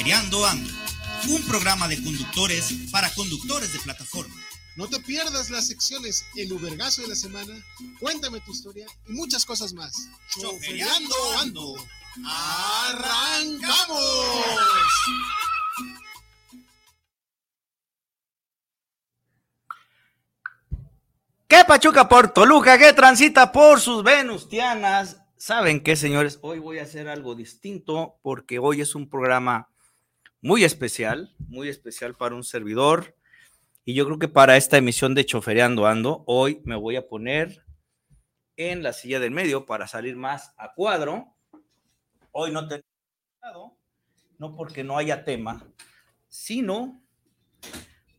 Choferiando Ando, un programa de conductores para conductores de plataforma. No te pierdas las secciones El Ubergazo de la Semana, Cuéntame tu historia y muchas cosas más. Choferiando Ando. ¡Arrancamos! ¿Qué Pachuca por Toluca? ¿Qué transita por sus Venustianas? ¿Saben qué, señores? Hoy voy a hacer algo distinto porque hoy es un programa muy especial, muy especial para un servidor. Y yo creo que para esta emisión de Chofereando Ando, hoy me voy a poner en la silla del medio para salir más a cuadro. Hoy no tengo no porque no haya tema, sino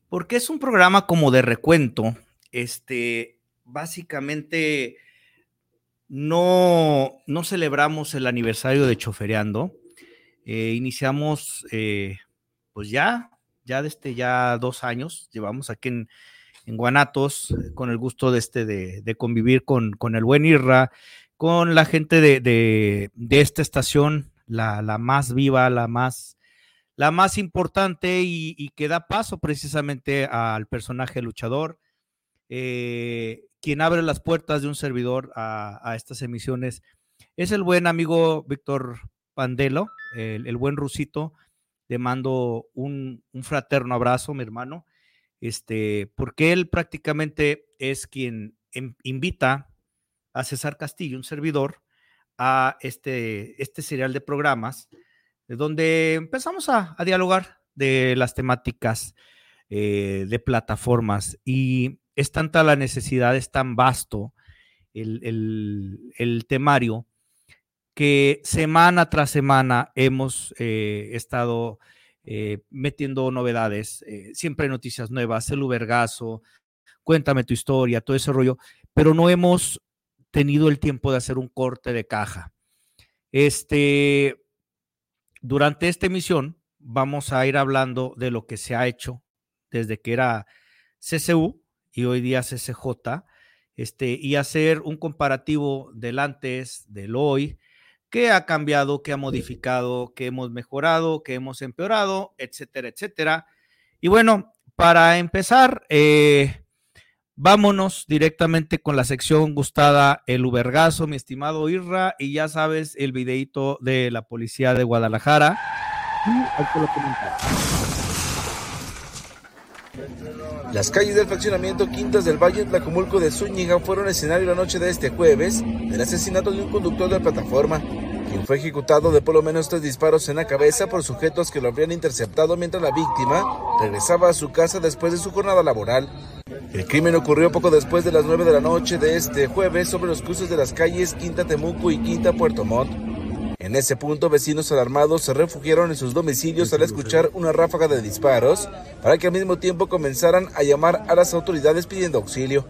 porque es un programa como de recuento. Este, básicamente no, no celebramos el aniversario de Chofereando. Eh, iniciamos, eh, pues ya, ya desde ya dos años, llevamos aquí en, en Guanatos, con el gusto de, este, de, convivir con, con, el buen Irra, con la gente de, de, de esta estación, la, la, más viva, la más, la más importante y, que da paso precisamente al personaje luchador, eh, quien abre las puertas de un servidor a, estas emisiones es el buen amigo Víctor Pandelo, el, buen Rusito, le mando un, un, fraterno abrazo, mi hermano, este, porque él prácticamente es quien em, invita a César Castillo, un servidor, a este, este serial de programas, de donde empezamos a, dialogar de las temáticas eh, de plataformas y es tanta la necesidad, es tan vasto el, el temario que semana tras semana hemos eh, estado eh, metiendo novedades, eh, siempre noticias nuevas, el Ubergazo, cuéntame tu historia, todo ese rollo, pero no hemos tenido el tiempo de hacer un corte de caja. Este, durante esta emisión vamos a ir hablando de lo que se ha hecho desde que era CCU y hoy día CCJ, este, y hacer un comparativo del antes, del hoy, qué ha cambiado, qué ha modificado, qué hemos mejorado, qué hemos empeorado, etcétera, etcétera. Y bueno, para empezar, eh, vámonos directamente con la sección gustada, el Ubergazo, mi estimado Irra, y ya sabes, el videito de la policía de Guadalajara. Las calles del fraccionamiento Quintas del Valle Tlacomulco de Zúñiga fueron escenario la noche de este jueves del asesinato de un conductor de plataforma, fue ejecutado de por lo menos tres disparos en la cabeza por sujetos que lo habrían interceptado mientras la víctima regresaba a su casa después de su jornada laboral. El crimen ocurrió poco después de las 9 de la noche de este jueves sobre los cruces de las calles Quinta Temuco y Quinta Puerto Montt. En ese punto, vecinos alarmados se refugiaron en sus domicilios al escuchar una ráfaga de disparos para que al mismo tiempo comenzaran a llamar a las autoridades pidiendo auxilio.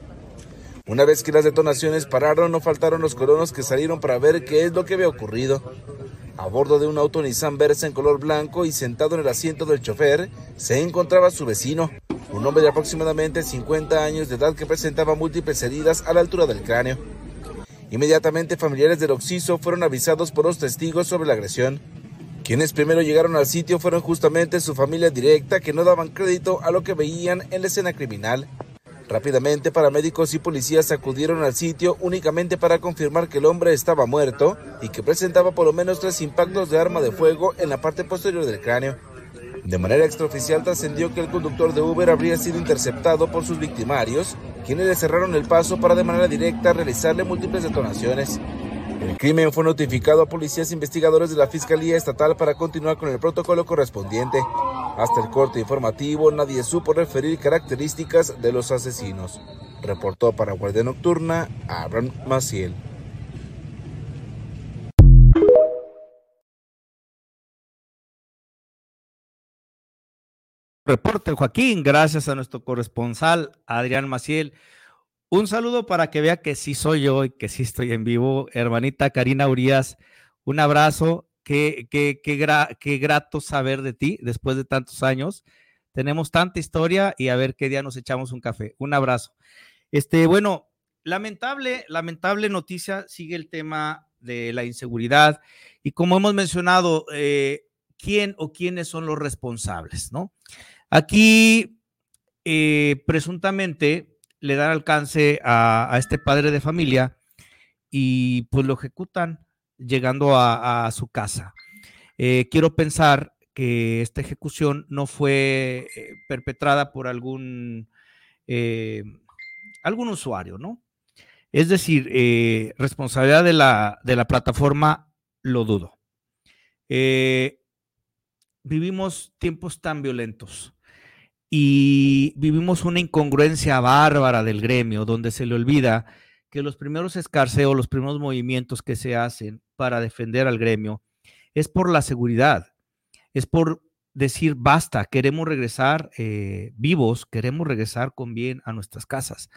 Una vez que las detonaciones pararon, no faltaron los colonos que salieron para ver qué es lo que había ocurrido. A bordo de un auto Nissan Versa en color blanco y sentado en el asiento del chofer, se encontraba su vecino, un hombre de aproximadamente 50 años de edad que presentaba múltiples heridas a la altura del cráneo. Inmediatamente familiares del occiso fueron avisados por los testigos sobre la agresión. Quienes primero llegaron al sitio fueron justamente su familia directa que no daban crédito a lo que veían en la escena criminal. Rápidamente paramédicos y policías acudieron al sitio únicamente para confirmar que el hombre estaba muerto y que presentaba por lo menos tres impactos de arma de fuego en la parte posterior del cráneo. De manera extraoficial trascendió que el conductor de Uber habría sido interceptado por sus victimarios, quienes le cerraron el paso para de manera directa realizarle múltiples detonaciones. El crimen fue notificado a policías investigadores de la Fiscalía Estatal para continuar con el protocolo correspondiente. Hasta el corte informativo nadie supo referir características de los asesinos. Reportó para Guardia Nocturna Abraham Maciel. reporte, Joaquín, gracias a nuestro corresponsal Adrián Maciel. Un saludo para que vea que sí soy yo y que sí estoy en vivo. Hermanita Karina Urias, un abrazo. Qué, qué, qué, grato saber de ti después de tantos años. Tenemos tanta historia y a ver qué día nos echamos un café. Un abrazo. Este, bueno, lamentable, lamentable noticia, sigue el tema de la inseguridad y como hemos mencionado, eh, quién o quiénes son los responsables, ¿no? Aquí, eh, presuntamente, le dan alcance a, este padre de familia y pues lo ejecutan llegando a, su casa. Eh, quiero pensar que esta ejecución no fue eh, perpetrada por algún, algún usuario, ¿no? Es decir, responsabilidad de la, de la, plataforma, lo dudo. vivimos tiempos tan violentos y vivimos una incongruencia bárbara del gremio, donde se le olvida que los primeros escarceos, los primeros movimientos que se hacen para defender al gremio es por la seguridad, es por decir basta, queremos regresar eh, vivos, queremos regresar con bien a nuestras casas.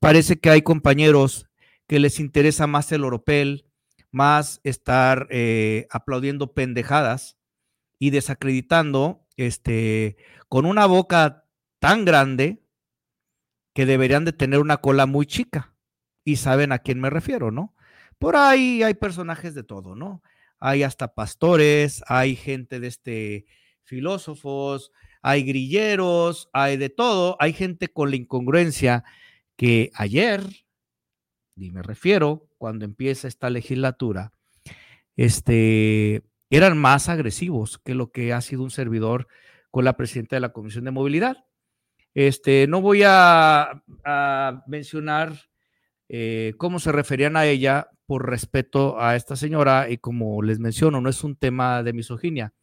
Parece que hay compañeros que les interesa más el oropel, más estar eh, aplaudiendo pendejadas y desacreditando este, con una boca tan grande que deberían de tener una cola muy chica. Y saben a quién me refiero, ¿no? Por ahí hay personajes de todo, ¿no? Hay hasta pastores, hay gente de este filósofos, hay grilleros, hay de todo, hay gente con la incongruencia que ayer, y me refiero cuando empieza esta legislatura, este, eran más agresivos que lo que ha sido un servidor con la presidenta de la Comisión de Movilidad. Este, no voy a, mencionar eh, cómo se referían a ella por respeto a esta señora y como les menciono, no es un tema de misoginia,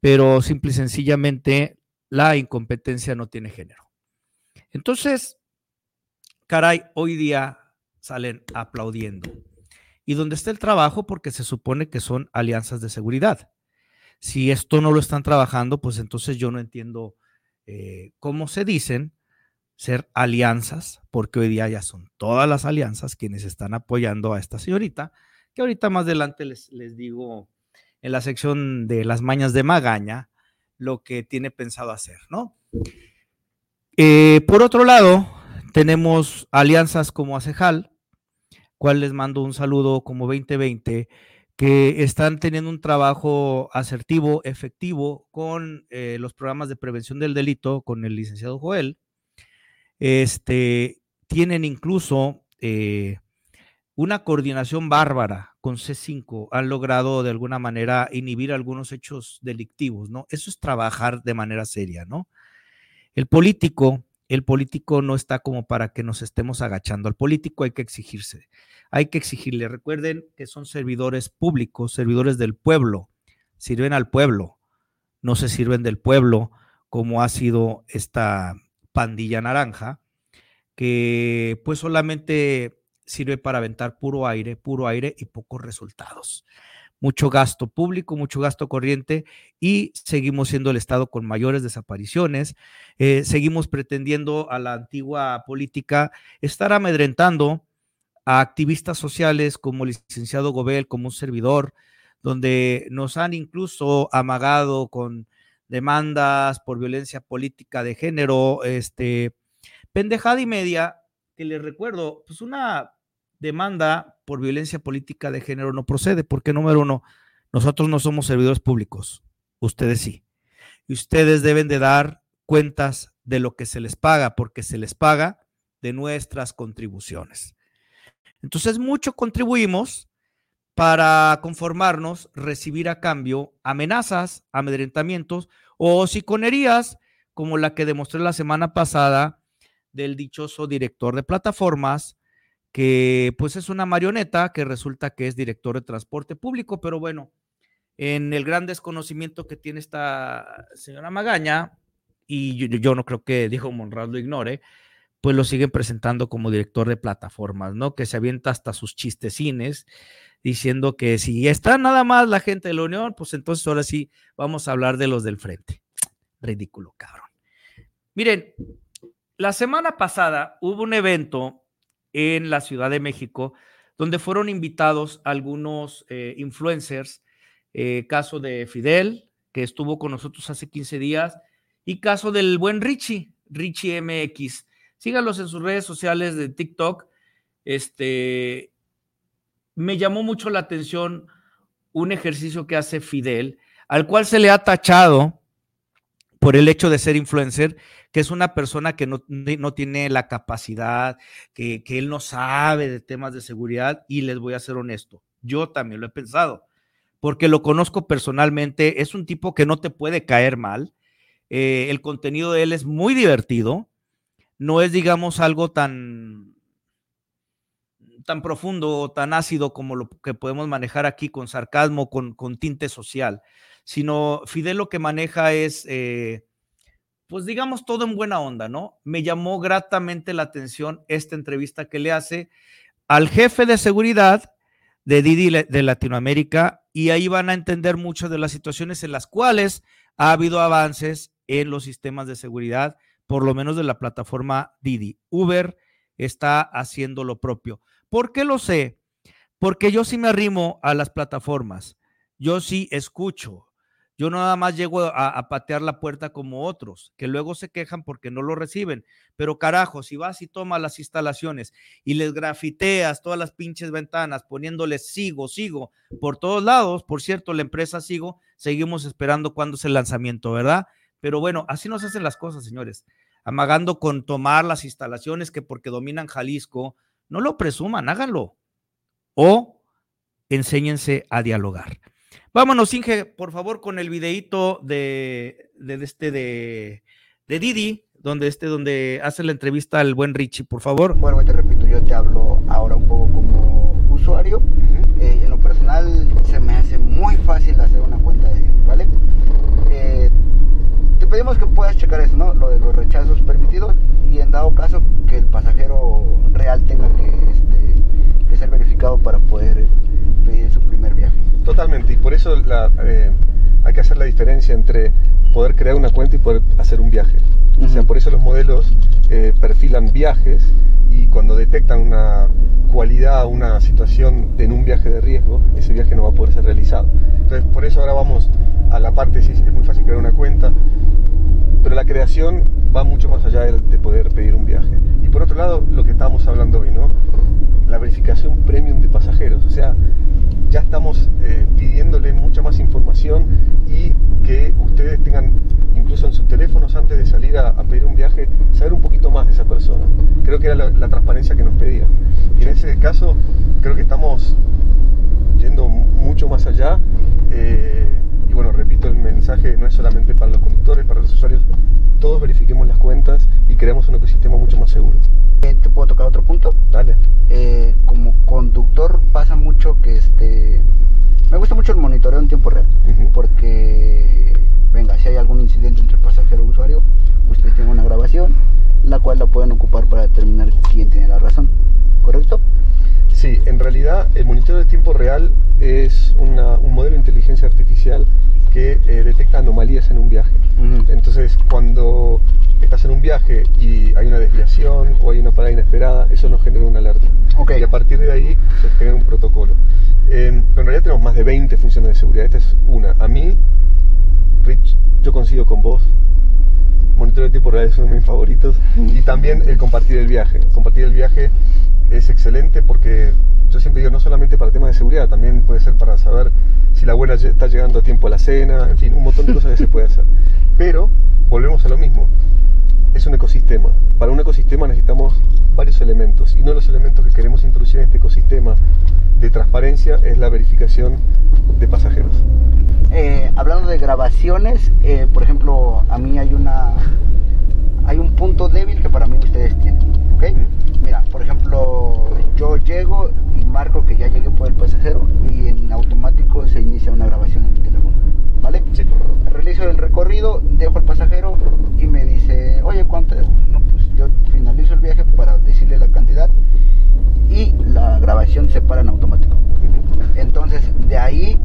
pero simple y sencillamente la incompetencia no tiene género. Entonces, caray, hoy día salen aplaudiendo y donde está el trabajo porque se supone que son alianzas de seguridad. Si esto no lo están trabajando, pues entonces yo no entiendo eh, cómo se dicen ser alianzas, porque hoy día ya son todas las alianzas quienes están apoyando a esta señorita, que ahorita más adelante les, les digo en la sección de las mañas de Magaña lo que tiene pensado hacer, ¿no? Eh, por otro lado, tenemos alianzas como Acejal, cual les mando un saludo como 2020, que están teniendo un trabajo asertivo, efectivo con eh, los programas de prevención del delito con el licenciado Joel. Este, tienen incluso eh, una coordinación bárbara con C5. Han logrado de alguna manera inhibir algunos hechos delictivos, ¿no? Eso es trabajar de manera seria, ¿no? El político, el político no está como para que nos estemos agachando. Al político hay que exigirse hay que exigirle. Recuerden que son servidores públicos, servidores del pueblo, sirven al pueblo, no se sirven del pueblo como ha sido esta pandilla naranja, que pues solamente sirve para aventar puro aire, puro aire y pocos resultados. Mucho gasto público, mucho gasto corriente y seguimos siendo el Estado con mayores desapariciones. Eh, seguimos pretendiendo a la antigua política estar amedrentando a activistas sociales como el licenciado Gobel, como un servidor, donde nos han incluso amagado con demandas por violencia política de género, este, pendejada y media, que les recuerdo, pues una demanda por violencia política de género no procede, porque número uno, nosotros no somos servidores públicos, ustedes sí. Y ustedes deben de dar cuentas de lo que se les paga, porque se les paga de nuestras contribuciones. Entonces, mucho contribuimos para conformarnos, recibir a cambio amenazas, amedrentamientos o siconerías, como la que demostré la semana pasada del dichoso director de plataformas, que pues es una marioneta que resulta que es director de transporte público, pero bueno, en el gran desconocimiento que tiene esta señora Magaña, y yo, no creo que Diego Monrad lo ignore, pues lo siguen presentando como director de plataformas, ¿no? Que se avienta hasta sus chistecines diciendo que si está nada más la gente de la Unión, pues entonces ahora sí vamos a hablar de los del frente. Ridículo, cabrón. Miren, la semana pasada hubo un evento en la Ciudad de México donde fueron invitados algunos eh, influencers, eh, caso de Fidel, que estuvo con nosotros hace 15 días, y caso del buen Richie, Richie MX. Síganlos en sus redes sociales de TikTok. Este, me llamó mucho la atención un ejercicio que hace Fidel, al cual se le ha tachado por el hecho de ser influencer, que es una persona que no, no tiene la capacidad, que, que, él no sabe de temas de seguridad, y les voy a ser honesto, yo también lo he pensado, porque lo conozco personalmente, es un tipo que no te puede caer mal, eh, el contenido de él es muy divertido, no es, digamos, algo tan, tan profundo o tan ácido como lo que podemos manejar aquí con sarcasmo, con, con tinte social, sino Fidel lo que maneja es, eh, pues digamos, todo en buena onda, ¿no? Me llamó gratamente la atención esta entrevista que le hace al jefe de seguridad de Didi de Latinoamérica y ahí van a entender muchas de las situaciones en las cuales ha habido avances en los sistemas de seguridad por lo menos de la plataforma Didi. Uber está haciendo lo propio. ¿Por qué lo sé? Porque yo sí me arrimo a las plataformas. Yo sí escucho. Yo nada más llego a, a, patear la puerta como otros, que luego se quejan porque no lo reciben. Pero carajo, si vas y tomas las instalaciones y les grafiteas todas las pinches ventanas poniéndoles sigo, sigo por todos lados, por cierto, la empresa sigo, seguimos esperando cuándo es el lanzamiento, ¿verdad? Pero bueno, así nos hacen las cosas, señores. Amagando con tomar las instalaciones que porque dominan Jalisco, no lo presuman, háganlo. O enséñense a dialogar. Vámonos, Inge, por favor, con el videíto de, de, este de, de Didi, donde este, donde hace la entrevista al buen Richie, por favor. Bueno, te repito, yo te hablo ahora un poco como usuario. Uh -huh. eh, en lo personal se me hace muy fácil hacer una cuenta de Didi, ¿vale? Eh, te pedimos que puedas checar eso, ¿no? Lo de los rechazos permitidos y en dado caso que el pasajero real tenga que, este, que ser verificado para poder pedir su primer viaje. Totalmente, y por eso la, eh, hay que hacer la diferencia entre poder crear una cuenta y poder hacer un viaje. Uh -huh. O sea, por eso los modelos eh, perfilan viajes y cuando detectan una cualidad, una situación en un viaje de riesgo, ese viaje no va a poder ser realizado. Entonces, por eso ahora vamos a la parte, sí, es muy fácil crear una cuenta, pero la creación va mucho más allá de, de poder pedir un viaje. Y por otro lado, lo que estábamos hablando hoy, ¿no? La verificación premium de pasajeros, o sea, ya estamos eh, pidiéndole mucha más información y que ustedes tengan, incluso en sus teléfonos antes de salir a, a pedir un viaje, saber un poquito más de esa persona. Creo que era la, la transparencia que nos pedía. Y en ese caso, creo que estamos yendo mucho más allá. Eh, y bueno, repito, el mensaje no es solamente para los conductores, para los usuarios, todos verifiquemos las cuentas y creemos un ecosistema mucho más seguro. Eh, ¿Te puedo tocar otro punto? Dale. Eh, como conductor pasa mucho que este... Me gusta mucho el monitoreo en tiempo real, uh -huh. porque, venga, si hay algún incidente entre pasajero y usuario, ustedes tienen una grabación, la cual la pueden ocupar para determinar quién tiene la razón, ¿correcto? Sí, en realidad el monitoreo de tiempo real es una, un modelo de inteligencia artificial que eh, detecta anomalías en un viaje. Uh -huh. Entonces, cuando estás en un viaje y hay una desviación o hay una parada inesperada, eso nos genera una alerta. Okay. Y a partir de ahí se genera un protocolo. Eh, pero en realidad tenemos más de 20 funciones de seguridad. Esta es una. A mí, Rich, yo coincido con vos. Monitoreo de tiempo real es uno de mis favoritos. Y también el compartir el viaje. Compartir el viaje es excelente porque yo siempre digo, no solamente para temas de seguridad, también puede ser para saber si la abuela está llegando a tiempo a la cena, en fin, un montón de cosas que se puede hacer. Pero volvemos a lo mismo, es un ecosistema. Para un ecosistema necesitamos varios elementos y uno de los elementos que queremos introducir en este ecosistema de transparencia es la verificación de pasajeros. Eh, hablando de grabaciones, eh, por ejemplo, a mí hay una hay un punto débil que para mí ustedes tienen, ¿ok? Mira, por ejemplo, yo llego y marco que ya llegué por el pasajero y en automático se inicia una grabación en el teléfono, ¿vale? Realizo el recorrido, dejo al pasajero y me dice, oye, ¿cuánto? No, pues yo finalizo el viaje para decirle la cantidad y la grabación se para en automático. Entonces, de ahí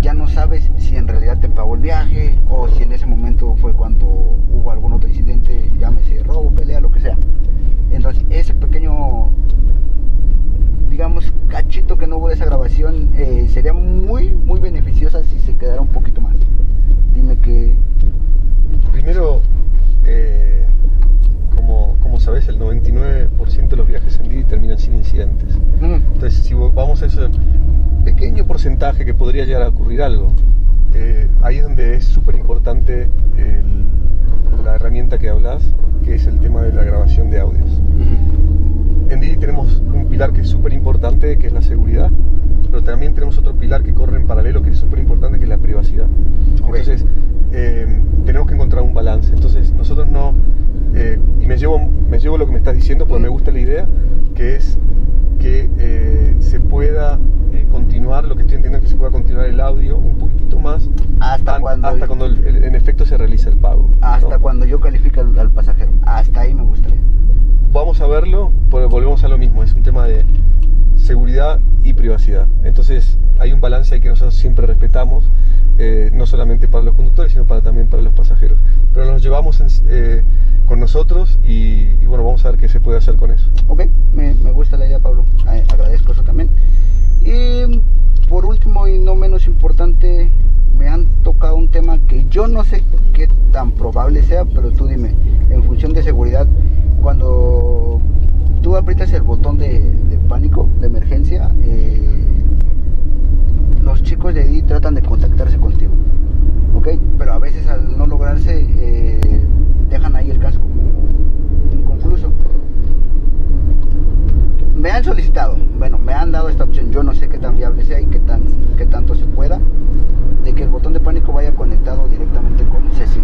ya no sabes si en realidad te pagó el viaje o si en ese momento fue cuando hubo algún otro incidente, llámese robo, pelea, lo que sea. Entonces, ese pequeño, digamos, cachito que no hubo esa grabación eh, sería muy, muy beneficiosa si se quedara un poquito más. Dime que... Primero, eh, como, como sabes, el 99% de los viajes en Didi terminan sin incidentes. Mm, Entonces, si vamos a ese pequeño porcentaje que podría llegar a ocurrir algo, eh, ahí es donde es súper importante la herramienta que hablas, que es el tema de la grabación de audios. En Didi tenemos un pilar que es súper importante, que es la seguridad, pero también tenemos otro pilar que corre en paralelo, que es súper importante, que es la privacidad. Ok. Entonces, eh, tenemos que encontrar un balance. Entonces, nosotros no... eh, y me llevo, me llevo lo que me estás diciendo, porque me gusta la idea, que es que eh, se pueda eh, continuar, lo que estoy entendiendo es que se pueda continuar el audio un poquitito más Hasta an- cuando- hasta cuando el- el- en efecto se realiza el pago. Hasta ¿no? cuando yo califique al, al pasajero. Hasta ahí me gustaría. Vamos a verlo, pero volvemos a lo mismo, es un tema de seguridad y privacidad. Entonces hay un balance ahí que nosotros siempre respetamos, eh, no solamente para los conductores, sino para, también para los pasajeros. Pero nos llevamos eh, con nosotros y, bueno, vamos a ver qué se puede hacer con eso. Ok, me, me gusta la idea, Pablo. Agradezco eso también. Por último y no menos importante, me han tocado un tema que yo no sé qué tan probable sea, pero tú dime, en función de seguridad, cuando tú aprietas el botón de, pánico, de emergencia, eh, los chicos de ahí tratan de contactarse contigo. ¿Ok? Pero a veces al no lograrse, eh, dejan ahí el caso como inconcluso me han solicitado, bueno, me han dado esta opción, yo no sé qué tan viable sea y qué, tan, qué tanto se pueda, de que el botón de pánico vaya conectado directamente con C5.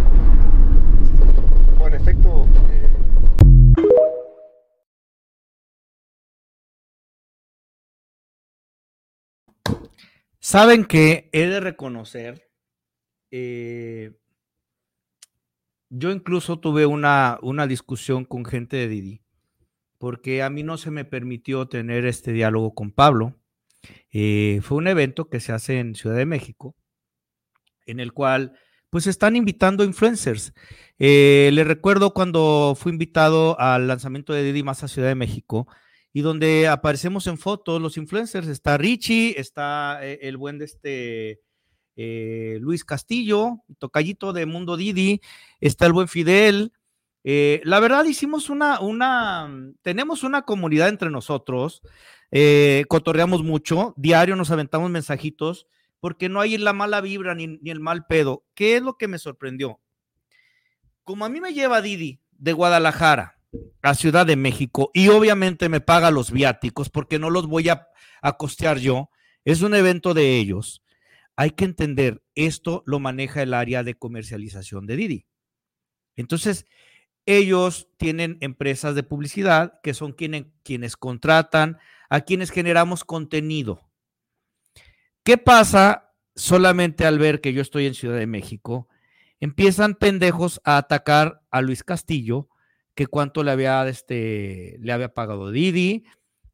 Bueno, en efecto, eh, Saben que he de reconocer, eh, yo incluso tuve una, una discusión con gente de Didi, porque a mí no se me permitió tener este diálogo con Pablo. Eh, fue un evento que se hace en Ciudad de México, en el cual pues están invitando influencers. Eh, les recuerdo cuando fui invitado al lanzamiento de Didi Más a Ciudad de México, y donde aparecemos en fotos los influencers. Está Richie, está eh, el buen de este eh, Luis Castillo, tocallito de Mundo Didi, está el buen Fidel. Eh, la verdad hicimos una, una, tenemos una comunidad entre nosotros, eh, cotorreamos mucho, diario nos aventamos mensajitos, porque no hay la mala vibra ni, ni el mal pedo. ¿Qué es lo que me sorprendió? Como a mí me lleva Didi de Guadalajara, a Ciudad de México y obviamente me paga los viáticos porque no los voy a, a, costear yo. Es un evento de ellos. Hay que entender, esto lo maneja el área de comercialización de Didi. Entonces, ellos tienen empresas de publicidad que son quienes, quienes contratan a quienes generamos contenido. ¿Qué pasa solamente al ver que yo estoy en Ciudad de México? Empiezan pendejos a atacar a Luis Castillo, que cuánto le había, este, le había pagado Didi,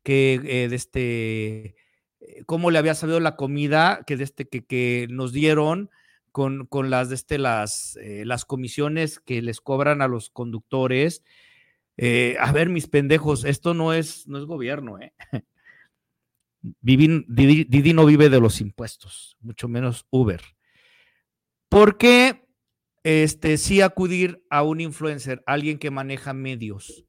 que eh, de este, cómo le había sabido la comida que, de este, que, que nos dieron con, con las, este, las, eh, las comisiones que les cobran a los conductores. Eh, a ver, mis pendejos, esto no es, no es gobierno, ¿eh? Didi, no vive de los impuestos, mucho menos Uber. ¿Por qué este, sí acudir a un influencer, alguien que maneja medios,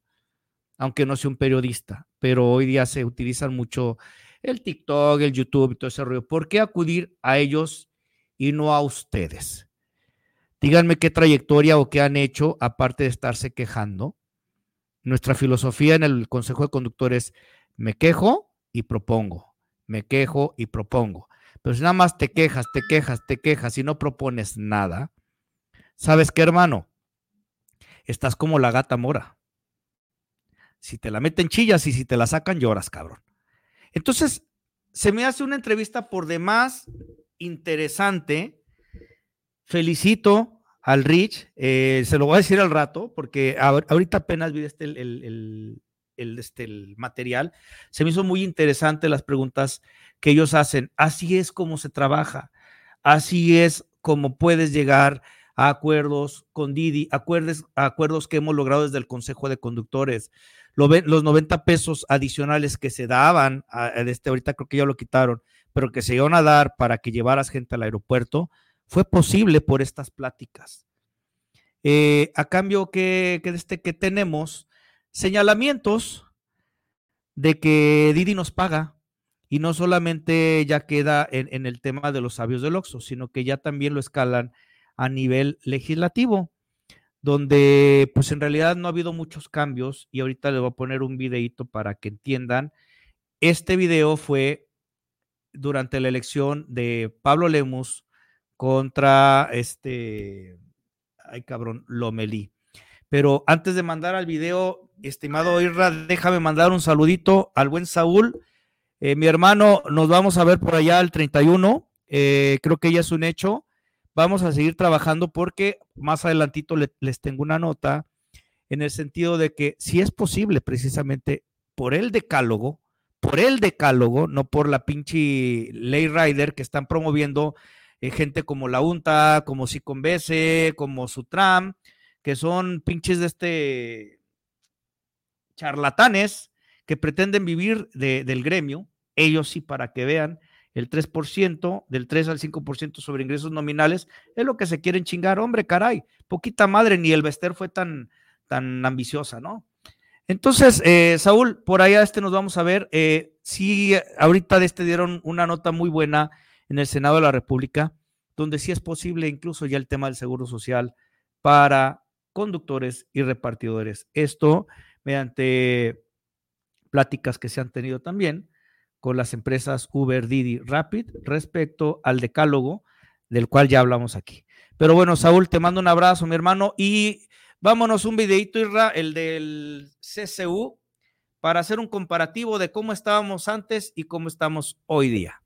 aunque no sea un periodista? Pero hoy día se utilizan mucho el TikTok, el YouTube y todo ese rollo. ¿Por qué acudir a ellos y no a ustedes? Díganme qué trayectoria o qué han hecho aparte de estarse quejando. Nuestra filosofía en el Consejo de Conductores, me quejo y propongo, me quejo y propongo. Pero si nada más te quejas, te quejas, te quejas y no propones nada, ¿sabes qué, hermano? Estás como la gata mora. Si te la meten chillas y si te la sacan lloras, cabrón. Entonces, se me hace una entrevista por demás interesante. Felicito al Rich, eh, se lo voy a decir al rato, porque ahorita apenas vi este, el, este, el material. Se me hizo muy interesante las preguntas que ellos hacen. Así es como se trabaja, así es como puedes llegar a acuerdos con Didi, acuerdos, acuerdos que hemos logrado desde el Consejo de Conductores los 90 pesos adicionales que se daban, este, ahorita creo que ya lo quitaron, pero que se iban a dar para que llevaras gente al aeropuerto, fue posible por estas pláticas. Eh, a cambio que, que, este, que tenemos señalamientos de que Didi nos paga y no solamente ya queda en, el tema de los sabios del Oxo, sino que ya también lo escalan a nivel legislativo donde pues en realidad no ha habido muchos cambios y ahorita les voy a poner un videito para que entiendan. Este video fue durante la elección de Pablo Lemus contra este, ay cabrón, Lomelí. Pero antes de mandar al video, estimado Irra, déjame mandar un saludito al buen Saúl. Eh, mi hermano, nos vamos a ver por allá el 31. Eh, creo que ya es un hecho vamos a seguir trabajando porque más adelantito les tengo una nota en el sentido de que si es posible precisamente por el decálogo, por el decálogo, no por la pinche ley rider que están promoviendo eh, gente como la UNTA, como Siconbese, como Sutram, que son pinches de este charlatanes que pretenden vivir del gremio, ellos sí para que vean, el 3%, del 3 al 5% sobre ingresos nominales, es lo que se quieren chingar. Hombre, caray, poquita madre, ni el Bester fue tan, tan ambiciosa, ¿no? Entonces, eh, Saúl, por allá este nos vamos a ver. Eh, sí, ahorita de este dieron una nota muy buena en el Senado de la República, donde sí es posible incluso ya el tema del seguro social para conductores y repartidores. Esto mediante pláticas que se han tenido también con las empresas Uber, Didi, Rapid respecto al decálogo del cual ya hablamos aquí. Pero bueno, Saúl, te mando un abrazo, mi hermano, y vámonos un videito, Irra, el del CCU, para hacer un comparativo de cómo estábamos antes y cómo estamos hoy día.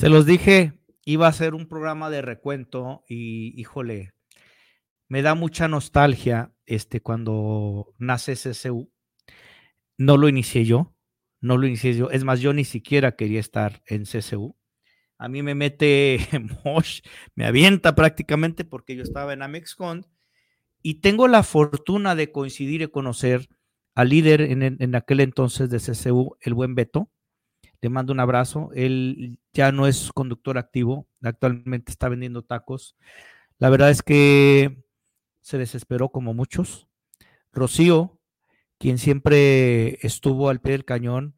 Se los dije, iba a ser un programa de recuento y híjole, me da mucha nostalgia este cuando nace CCU. No lo inicié yo, no lo inicié yo. Es más, yo ni siquiera quería estar en CCU. A mí me mete me avienta prácticamente porque yo estaba en Amexcon y tengo la fortuna de coincidir y conocer al líder en, en, aquel entonces de CCU, el buen Beto. Le mando un abrazo. Él ya no es conductor activo, actualmente está vendiendo tacos. La verdad es que se desesperó como muchos. Rocío, quien siempre estuvo al pie del cañón,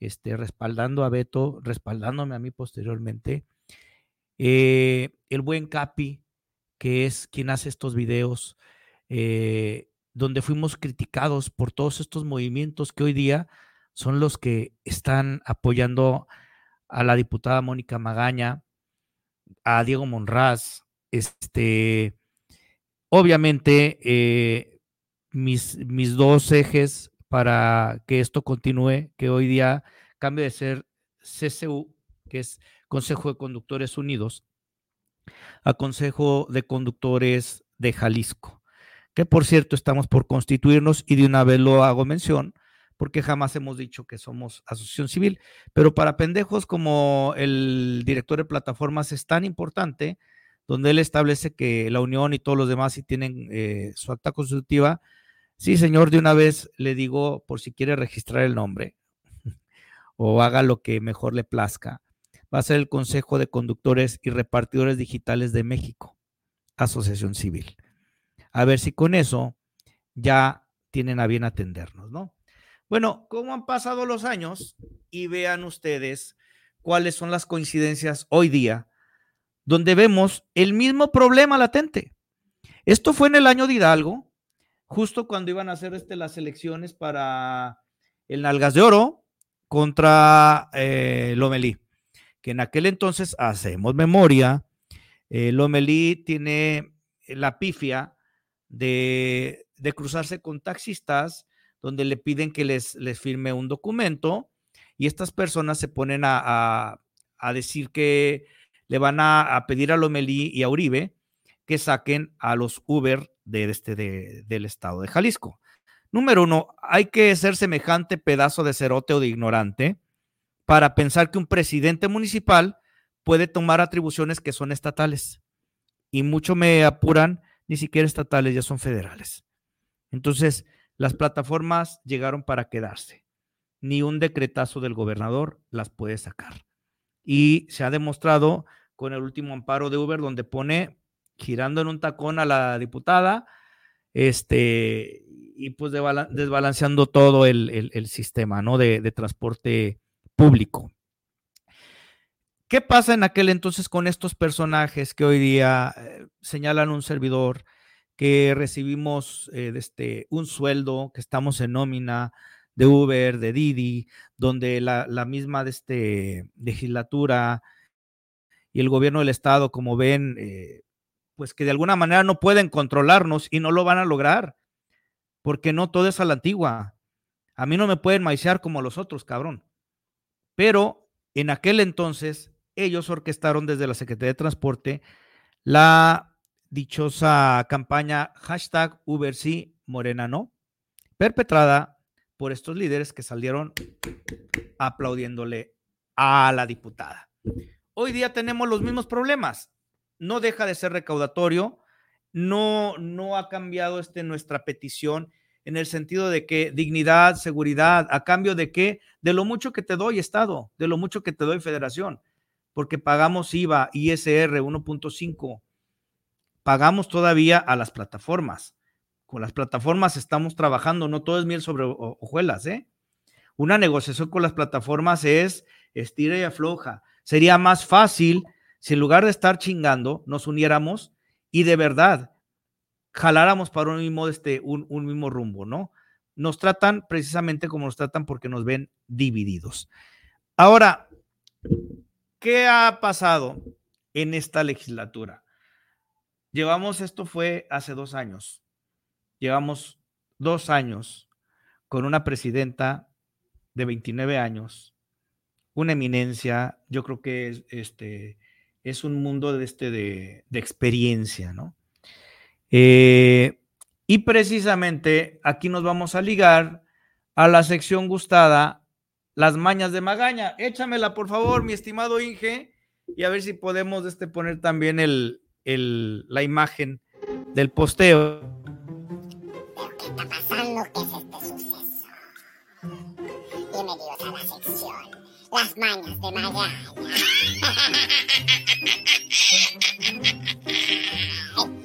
este, respaldando a Beto, respaldándome a mí posteriormente. Eh, el buen Capi, que es quien hace estos videos, eh, donde fuimos criticados por todos estos movimientos que hoy día son los que están apoyando a la diputada Mónica Magaña, a Diego Monraz, este, obviamente eh, mis, mis dos ejes para que esto continúe, que hoy día cambie de ser CCU, que es Consejo de Conductores Unidos, a Consejo de Conductores de Jalisco, que por cierto estamos por constituirnos y de una vez lo hago mención, porque jamás hemos dicho que somos asociación civil, pero para pendejos como el director de plataformas es tan importante, donde él establece que la unión y todos los demás si tienen eh, su acta constitutiva, Sí, señor, de una vez le digo por si quiere registrar el nombre o haga lo que mejor le plazca. Va a ser el Consejo de Conductores y Repartidores Digitales de México, Asociación Civil. A ver si con eso ya tienen a bien atendernos, ¿no? Bueno, ¿cómo han pasado los años? Y vean ustedes cuáles son las coincidencias hoy día, donde vemos el mismo problema latente. Esto fue en el año de Hidalgo, justo cuando iban a hacer este, las elecciones para el Nalgas de Oro contra eh, Lomelí, que en aquel entonces, hacemos memoria, eh, Lomelí tiene la pifia de, cruzarse con taxistas donde le piden que les, les firme un documento y estas personas se ponen a, decir que le van a, a, pedir a Lomelí y a Uribe que saquen a los Uber de este, del estado de Jalisco. Número uno, hay que ser semejante pedazo de cerote o de ignorante para pensar que un presidente municipal puede tomar atribuciones que son estatales. Y mucho me apuran, ni siquiera estatales, ya son federales. Entonces, las plataformas llegaron para quedarse. Ni un decretazo del gobernador las puede sacar. Y se ha demostrado con el último amparo de Uber, donde pone girando en un tacón a la diputada, este, y pues desbalanceando todo el, sistema, ¿no? De, de, transporte público. ¿Qué pasa en aquel entonces con estos personajes que hoy día eh, señalan un servidor, que recibimos eh, este, un sueldo, que estamos en nómina de Uber, de Didi, donde la, misma de este, legislatura y el gobierno del estado, como ven, eh, pues que de alguna manera no pueden controlarnos y no lo van a lograr, porque no todo es a la antigua. A mí no me pueden maiciar como los otros, cabrón. Pero en aquel entonces, ellos orquestaron desde la Secretaría de Transporte la dichosa campaña hashtag Uber Morena no, perpetrada por estos líderes que salieron aplaudiéndole a la diputada. Hoy día tenemos los mismos problemas no deja de ser recaudatorio, no, no ha cambiado este, nuestra petición en el sentido de que dignidad, seguridad, a cambio de qué? De lo mucho que te doy Estado, de lo mucho que te doy Federación, porque pagamos IVA, ISR 1.5, pagamos todavía a las plataformas. Con las plataformas estamos trabajando, no todo es miel sobre hojuelas, ¿eh? Una negociación con las plataformas es estira y afloja. Sería más fácil si en lugar de estar chingando, nos uniéramos y de verdad jaláramos para un mismo, este, un, mismo rumbo, ¿no? Nos tratan precisamente como nos tratan porque nos ven divididos. Ahora, ¿qué ha pasado en esta legislatura? Llevamos, esto fue hace dos años, llevamos dos años con una presidenta de 29 años, una eminencia, yo creo que es, este, es un mundo de, este, de, experiencia, ¿no? Eh, y precisamente aquí nos vamos a ligar a la sección gustada, las mañas de Magaña. Échamela, por favor, mi estimado Inge, y a ver si podemos este, poner también el, el, la imagen del posteo. ¿Qué está pasando? ¿Qué es este suceso? Bienvenidos a la sección Las mañas de Magaña.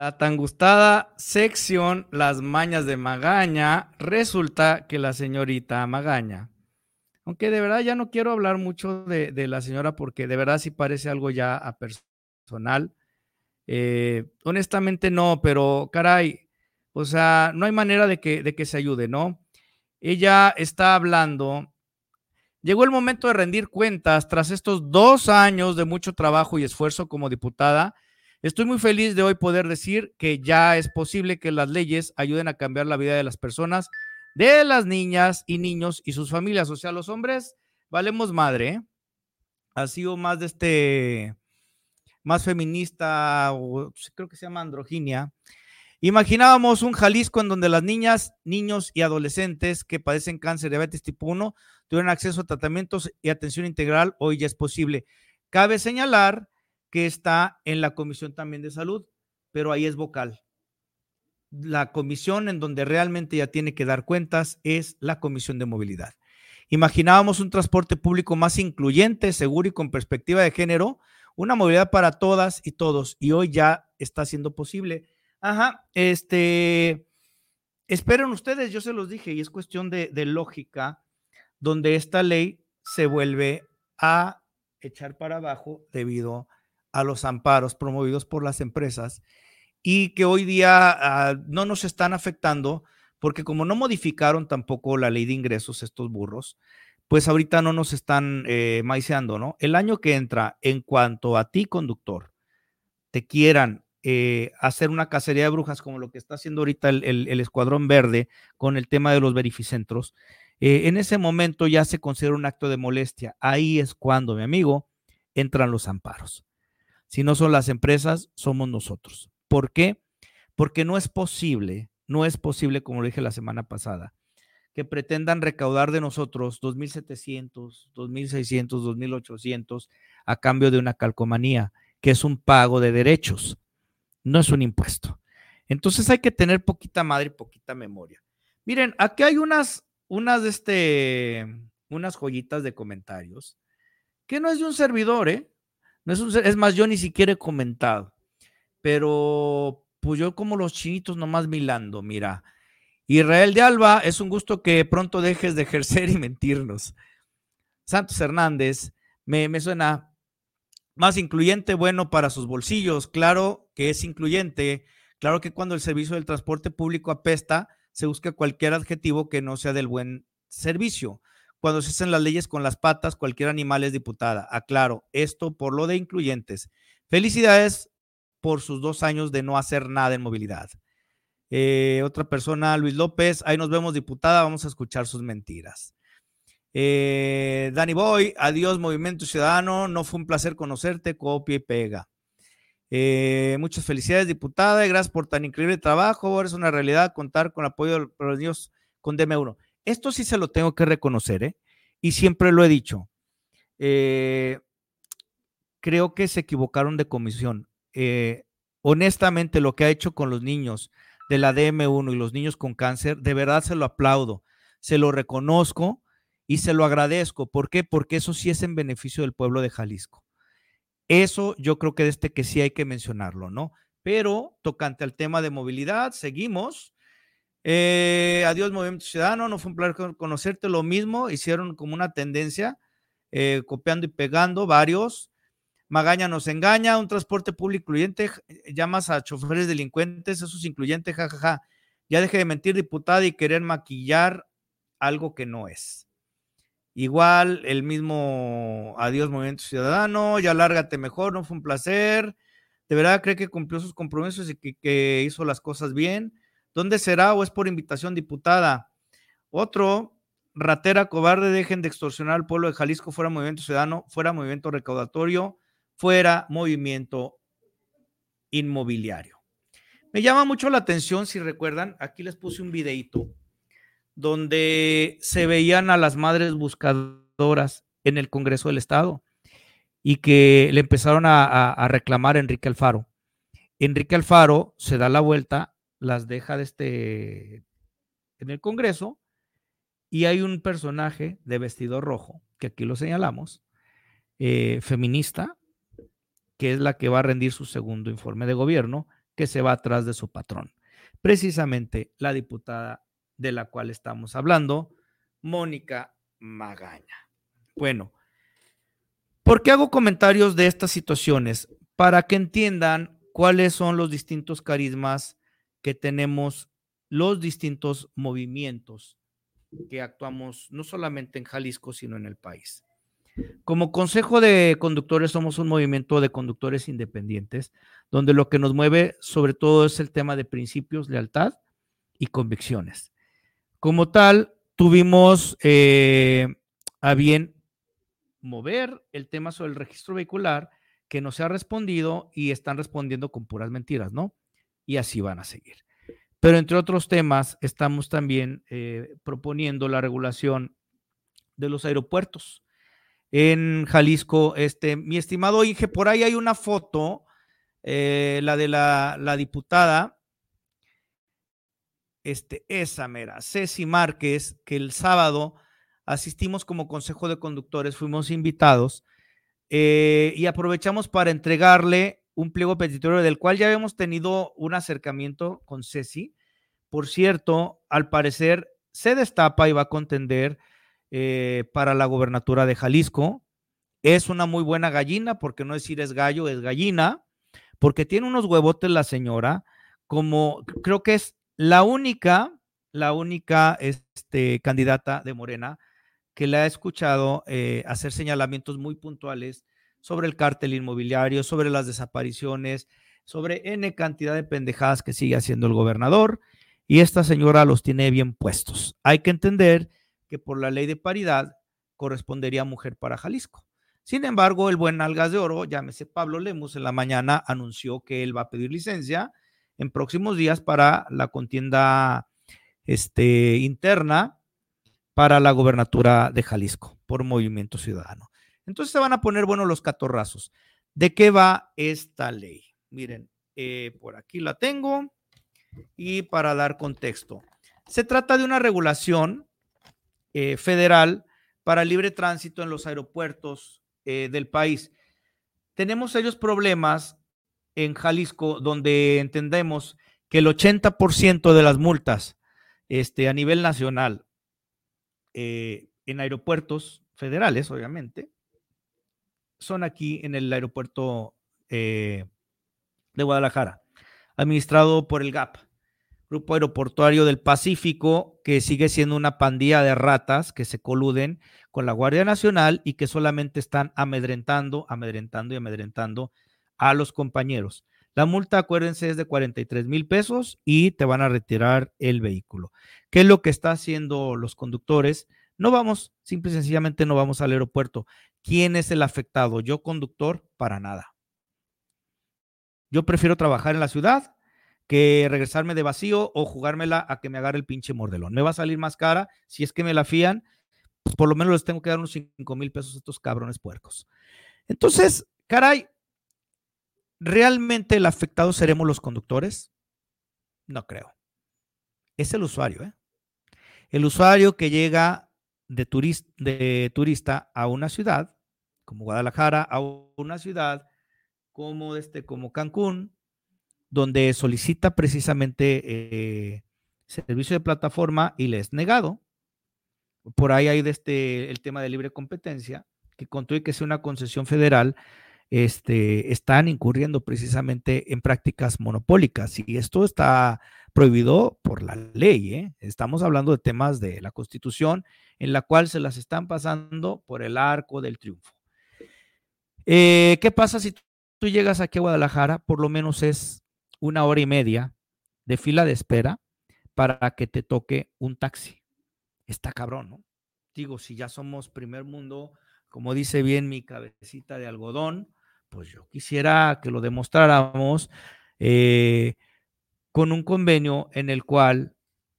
La tan gustada sección Las Mañas de Magaña, resulta que la señorita Magaña, aunque de verdad ya no quiero hablar mucho de, la señora porque de verdad sí parece algo ya personal. Eh, honestamente no, pero caray, o sea, no hay manera de que, de que se ayude, ¿no? Ella está hablando. Llegó el momento de rendir cuentas tras estos dos años de mucho trabajo y esfuerzo como diputada Estoy muy feliz de hoy poder decir que ya es posible que las leyes ayuden a cambiar la vida de las personas, de las niñas y niños y sus familias. O sea, los hombres valemos madre. ¿eh? Ha sido más de este, más feminista, o creo que se llama androginia. Imaginábamos un Jalisco en donde las niñas, niños y adolescentes que padecen cáncer, diabetes tipo 1 tuvieran acceso a tratamientos y atención integral. Hoy ya es posible. Cabe señalar que está en la Comisión también de Salud, pero ahí es vocal. La comisión en donde realmente ya tiene que dar cuentas es la Comisión de Movilidad. Imaginábamos un transporte público más incluyente, seguro y con perspectiva de género, una movilidad para todas y todos, y hoy ya está siendo posible. Ajá, este, esperen ustedes, yo se los dije, y es cuestión de, de lógica, donde esta ley se vuelve a echar para abajo debido a los amparos promovidos por las empresas y que hoy día ah, no nos están afectando porque como no modificaron tampoco la ley de ingresos estos burros, pues ahorita no nos están eh, maiceando, ¿no? El año que entra, en cuanto a ti, conductor, te quieran eh, hacer una cacería de brujas como lo que está haciendo ahorita el, Escuadrón Verde con el tema de los verificentros, eh, en ese momento ya se considera un acto de molestia. Ahí es cuando, mi amigo, entran los amparos. Si no son las empresas, somos nosotros. ¿Por qué? Porque no es posible, no es posible, como lo dije la semana pasada, que pretendan recaudar de nosotros 2.700, 2.600, 2.800 a cambio de una calcomanía, que es un pago de derechos, no es un impuesto. Entonces hay que tener poquita madre y poquita memoria. Miren, aquí hay unas, unas, este, unas joyitas de comentarios que no es de un servidor, ¿eh? Es, más, yo ni siquiera he comentado. Pero pues yo como los chinitos nomás milando, mira. Israel de Alba, es un gusto que pronto dejes de ejercer y mentirnos. Santos Hernández, me, me suena más incluyente, bueno para sus bolsillos. Claro que es incluyente. Claro que cuando el servicio del transporte público apesta, se busca cualquier adjetivo que no sea del buen servicio cuando se hacen las leyes con las patas, cualquier animal es diputada. Aclaro, esto por lo de incluyentes. Felicidades por sus dos años de no hacer nada en movilidad. Eh, otra persona, Luis López, ahí nos vemos diputada, vamos a escuchar sus mentiras. Eh, Dani Boy, adiós Movimiento Ciudadano, no fue un placer conocerte, copia y pega. Eh, muchas felicidades, diputada, y gracias por tan increíble trabajo. Es una realidad contar con el apoyo de los niños con DM1. Esto sí se lo tengo que reconocer, ¿eh? Y siempre lo he dicho. Eh, creo que se equivocaron de comisión. Eh, honestamente, lo que ha hecho con los niños de la DM1 y los niños con cáncer, de verdad se lo aplaudo, se lo reconozco y se lo agradezco. ¿Por qué? Porque eso sí es en beneficio del pueblo de Jalisco. Eso yo creo que de este que sí hay que mencionarlo, ¿no? Pero tocante al tema de movilidad, seguimos. Eh, adiós, Movimiento Ciudadano, no fue un placer conocerte, lo mismo, hicieron como una tendencia, eh, copiando y pegando varios. Magaña nos engaña, un transporte público incluyente, llamas a choferes delincuentes, eso es incluyente, jajaja. Ya deje de mentir, diputada, y querer maquillar algo que no es. Igual, el mismo adiós, Movimiento Ciudadano, ya lárgate mejor, no fue un placer. De verdad cree que cumplió sus compromisos y que hizo las cosas bien ¿Dónde será o es por invitación diputada? Otro, ratera cobarde, dejen de extorsionar al pueblo de Jalisco, fuera movimiento ciudadano, fuera movimiento recaudatorio, fuera movimiento inmobiliario. Me llama mucho la atención, si recuerdan, aquí les puse un videito donde se veían a las madres buscadoras en el Congreso del Estado y que le empezaron a, a reclamar a Enrique Alfaro. Enrique Alfaro se da la vuelta, las deja de este en el Congreso y hay un personaje de vestido rojo, que aquí lo señalamos, eh, feminista, que es la que va a rendir su segundo informe de gobierno, que se va atrás de su patrón. Precisamente la diputada de la cual estamos hablando, Mónica Magaña. Bueno, ¿por qué hago comentarios de estas situaciones? Para que entiendan cuáles son los distintos carismas que tenemos, los distintos movimientos que actuamos no solamente en Jalisco, sino en el país. Como Consejo de Conductores somos un movimiento de conductores independientes, donde lo que nos mueve sobre todo es el tema de principios, lealtad y convicciones. Como tal, tuvimos eh, a bien mover el tema sobre el registro vehicular que no se ha respondido y están respondiendo con puras mentiras, ¿no? Y así van a seguir. Pero entre otros temas, estamos también eh, proponiendo la regulación de los aeropuertos. En Jalisco, este, mi estimado Inge, por ahí hay una foto, eh, la de la, diputada, este, esa mera, Ceci Márquez, que el sábado asistimos como Consejo de Conductores, fuimos invitados eh, y aprovechamos para entregarle un pliego petitorio del cual ya habíamos tenido un acercamiento con Ceci. Por cierto, al parecer se destapa y va a contender eh, para la gobernatura de Jalisco. Es una muy buena gallina, porque no decir es gallo, es gallina, porque tiene unos huevotes la señora, como creo que es la única, la única este, candidata de Morena que le ha escuchado eh, hacer señalamientos muy puntuales sobre el cártel inmobiliario, sobre las desapariciones, sobre N cantidad de pendejadas que sigue haciendo el gobernador. Y esta señora los tiene bien puestos. Hay que entender que por la ley de paridad correspondería mujer para Jalisco. Sin embargo, el buen Algas de Oro, llámese Pablo Lemus, en la mañana anunció que él va a pedir licencia en próximos días para la contienda este, interna para la gobernatura de Jalisco por Movimiento Ciudadano. Entonces se van a poner, bueno, los catorrazos. ¿De qué va esta ley? Miren, eh, por aquí la tengo y para dar contexto. Se trata de una regulación eh, federal para libre tránsito en los aeropuertos eh, del país. Tenemos ellos problemas en Jalisco donde entendemos que el 80% de las multas este, a nivel nacional en aeropuertos federales, obviamente, son aquí en el aeropuerto eh, de Guadalajara, administrado por el GAP, Grupo Aeroportuario del Pacífico, que sigue siendo una pandilla de ratas que se coluden con la Guardia Nacional y que solamente están amedrentando, amedrentando y amedrentando a los compañeros. La multa, acuérdense, es de 43 mil pesos y te van a retirar el vehículo. ¿Qué es lo que están haciendo los conductores? No vamos, simple y sencillamente no vamos al aeropuerto. ¿Quién es el afectado? Yo, conductor, para nada. Yo prefiero trabajar en la ciudad que regresarme de vacío o jugármela a que me agarre el pinche mordelón. Me va a salir más cara si es que me la fían, por lo menos les tengo que dar unos 5 mil pesos a estos cabrones puercos. Entonces, caray, ¿realmente el afectado seremos los conductores? No creo. Es el usuario, ¿eh? El usuario que llega de, turista, de turista a una ciudad, como Guadalajara, a una ciudad como, este, como Cancún, donde solicita precisamente eh, servicio de plataforma y le es negado. Por ahí hay este, el tema de libre competencia, que con todo y que sea una concesión federal, este, están incurriendo precisamente en prácticas monopólicas y esto está prohibido por la ley. ¿eh? Estamos hablando de temas de la Constitución en la cual se las están pasando por el arco del triunfo. Eh, ¿Qué pasa si tú llegas aquí a Guadalajara? Por lo menos es una hora y media de fila de espera para que te toque un taxi. Está cabrón, ¿no? Digo, si ya somos primer mundo, como dice bien mi cabecita de algodón, pues yo quisiera que lo demostráramos eh, con un convenio en el cual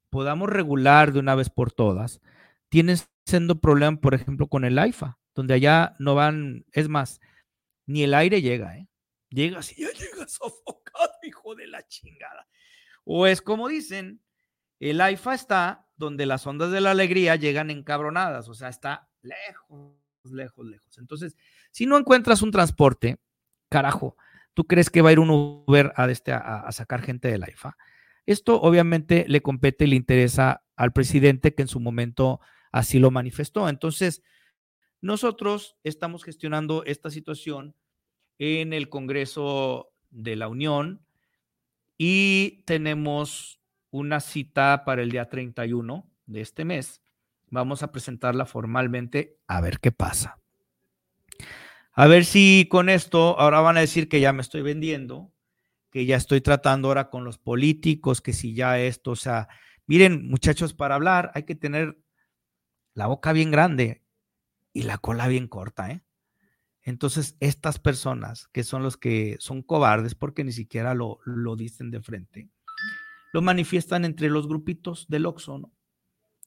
podamos regular de una vez por todas. Tienes siendo problema, por ejemplo, con el AIFA, donde allá no van, es más, ni el aire llega, ¿eh? Llegas y ya llegas sofocado, hijo de la chingada. O es como dicen, el AIFA está donde las ondas de la alegría llegan encabronadas, o sea, está lejos, lejos, lejos. Entonces, si no encuentras un transporte, carajo, ¿tú crees que va a ir un Uber a, este, a, sacar gente del AIFA? Esto obviamente le compete y le interesa al presidente que en su momento así lo manifestó. Entonces, nosotros estamos gestionando esta situación en el Congreso de la Unión y tenemos una cita para el día 31 de este mes. Vamos a presentarla formalmente a ver qué pasa. A ver si con esto ahora van a decir que ya me estoy vendiendo, que ya estoy tratando ahora con los políticos, que si ya esto, o sea, miren muchachos, para hablar hay que tener la boca bien grande y la cola bien corta, ¿eh? Entonces, estas personas que son los que son cobardes porque ni siquiera lo, lo dicen de frente, lo manifiestan entre los grupitos del Oxxo.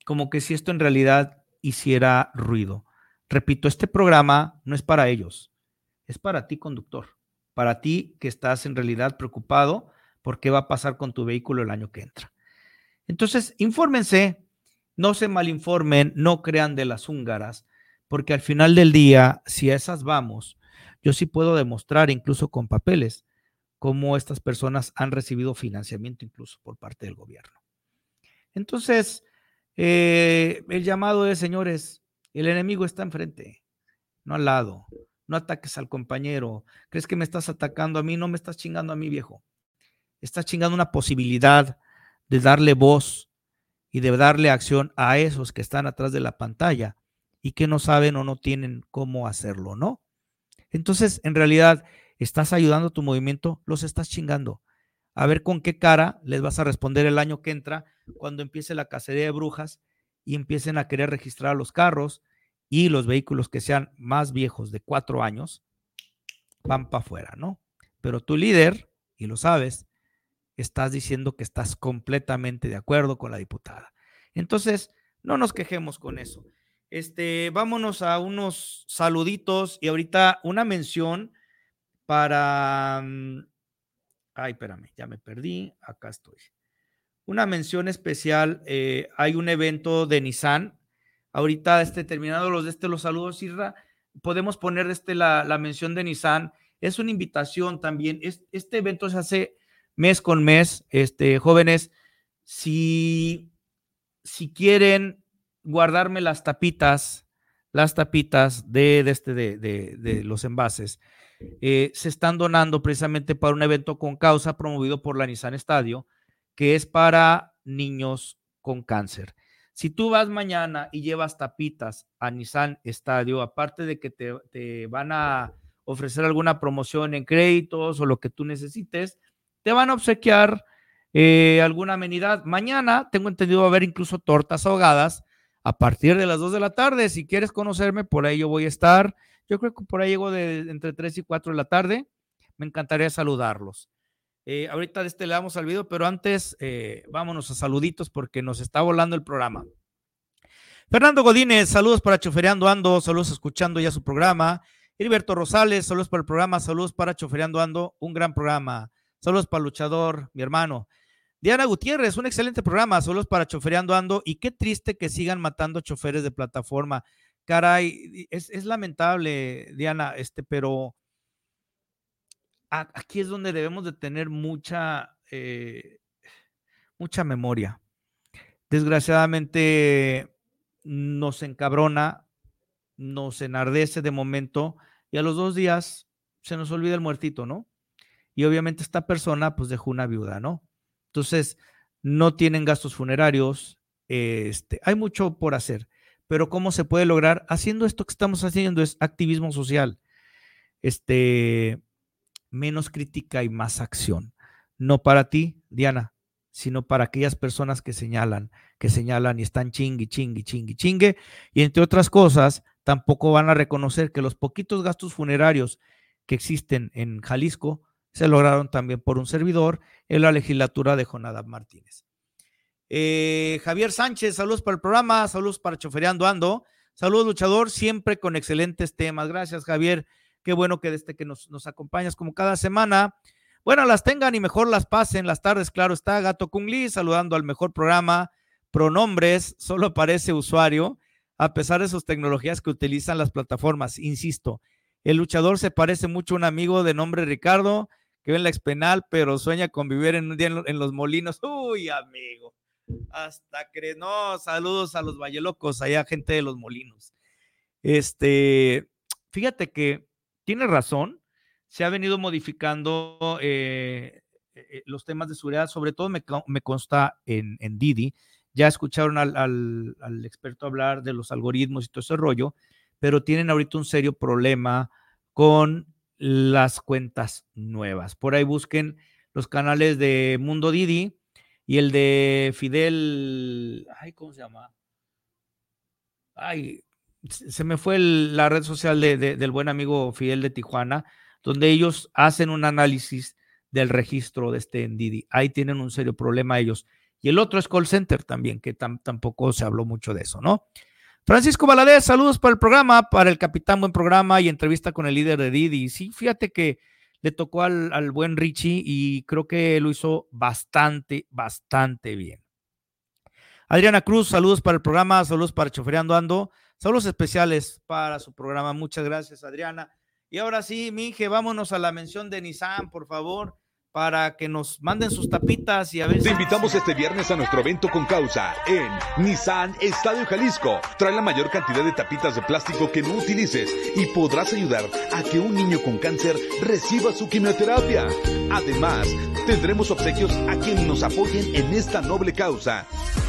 Como que si esto en realidad hiciera ruido. Repito, este programa no es para ellos, es para ti, conductor, para ti que estás en realidad preocupado por qué va a pasar con tu vehículo el año que entra. Entonces, infórmense, no se malinformen, no crean de las húngaras, porque al final del día, si a esas vamos, yo sí puedo demostrar, incluso con papeles, cómo estas personas han recibido financiamiento incluso por parte del gobierno. Entonces, eh, el llamado es, señores, el enemigo está enfrente, no al lado. No ataques al compañero. ¿Crees que me estás atacando a mí? No me estás chingando a mí, viejo. Estás chingando una posibilidad de darle voz y de darle acción a esos que están atrás de la pantalla y que no saben o no tienen cómo hacerlo, ¿no? Entonces, en realidad, estás ayudando a tu movimiento, los estás chingando. A ver con qué cara les vas a responder el año que entra cuando empiece la cacería de brujas y empiecen a querer registrar los carros y los vehículos que sean más viejos de cuatro años van para afuera, ¿no? Pero tu líder, y lo sabes, estás diciendo que estás completamente de acuerdo con la diputada. Entonces, no nos quejemos con eso. Este, vámonos a unos saluditos y ahorita una mención para. Mm, ay, espérame, ya me perdí. Acá estoy. Una mención especial. Eh, hay un evento de Nissan. Ahorita, este, terminado los de este, los saludos, Isra, podemos poner este, la, la mención de Nissan. Es una invitación también. este evento se hace mes con mes. Este, jóvenes, si, si quieren guardarme las tapitas, las tapitas de, de este, de, de, los envases, eh, se están donando precisamente para un evento con causa promovido por la Nissan Estadio, que es para niños con cáncer. Si tú vas mañana y llevas tapitas a Nissan Estadio, aparte de que te, te van a ofrecer alguna promoción en créditos o lo que tú necesites, te van a obsequiar eh, alguna amenidad. Mañana, tengo entendido, va a haber incluso tortas ahogadas a partir de las 2 de la tarde. Si quieres conocerme, por ahí yo voy a estar. Yo creo que por ahí llego de entre 3 y 4 de la tarde. Me encantaría saludarlos. Eh, ahorita de este le damos al video, pero antes eh, vámonos a saluditos porque nos está volando el programa. Fernando Godínez, saludos para Chofereando Ando, saludos escuchando ya su programa. Heriberto Rosales, saludos para el programa, saludos para Chofereando Ando, un gran programa. Saludos para Luchador, mi hermano. Diana Gutiérrez, un excelente programa. Saludos para Chofereando Ando. Y qué triste que sigan matando choferes de plataforma. Caray, es, lamentable, Diana, este, pero aquí es donde debemos de tener mucha, eh, mucha memoria. Desgraciadamente nos encabrona, nos enardece de momento y a los dos días se nos olvida el muertito, ¿no? y obviamente esta persona pues dejó una viuda, ¿no? Entonces, no tienen gastos funerarios, este, hay mucho por hacer, pero ¿cómo se puede lograr? Haciendo esto que estamos haciendo es activismo social, este, menos crítica y más acción. No para ti, Diana, sino para aquellas personas que señalan, que señalan y están chingue, chingue, chingue, chingue, y entre otras cosas, tampoco van a reconocer que los poquitos gastos funerarios que existen en Jalisco se lograron también por un servidor en la legislatura de Jonadab Martínez. Eh, Javier Sánchez, saludos para el programa, saludos para Chofereando Ando, saludos luchador, siempre con excelentes temas. Gracias Javier, qué bueno que desde que nos, nos acompañas como cada semana. Bueno, las tengan y mejor las pasen. Las tardes, claro está. Gato Kung saludando al mejor programa. Pronombres, solo aparece usuario, a pesar de sus tecnologías que utilizan las plataformas. Insisto, el luchador se parece mucho a un amigo de nombre Ricardo, que ve en la expenal, pero sueña con vivir en un día en los molinos. Uy, amigo. Hasta que no, saludos a los Vallelocos, allá gente de los molinos. Este, fíjate que tiene razón se ha venido modificando eh, eh, los temas de seguridad, sobre todo me, consta en, Didi. Ya escucharon al, experto hablar de los algoritmos y todo ese rollo, pero tienen ahorita un serio problema con las cuentas nuevas. Por ahí busquen los canales de Mundo Didi y el de Fidel, ay, ¿cómo se llama? Ay, se me fue la red social del buen amigo Fidel de Tijuana, donde ellos hacen un análisis del registro de este Didi. Ahí tienen un serio problema ellos. Y el otro es call center también, que tampoco se habló mucho de eso, ¿no? Francisco Valadez, saludos para el programa, para el capitán, buen programa y entrevista con el líder de Didi. Sí, fíjate que le tocó al, al buen Richie y creo que lo hizo bastante, bastante bien. Adriana Cruz, saludos para el programa, saludos para Chofereando Ando, saludos especiales para su programa. Muchas gracias, Adriana. Y ahora sí, Mije, vámonos a la mención de Nissan, por favor para que nos manden sus tapitas y a ver. Te invitamos este viernes a nuestro evento con causa en Nissan Estadio Jalisco. Trae la mayor cantidad de tapitas de plástico que no utilices y podrás ayudar a que un niño con cáncer reciba su quimioterapia. Además, tendremos obsequios a quienes nos apoyen en esta noble causa.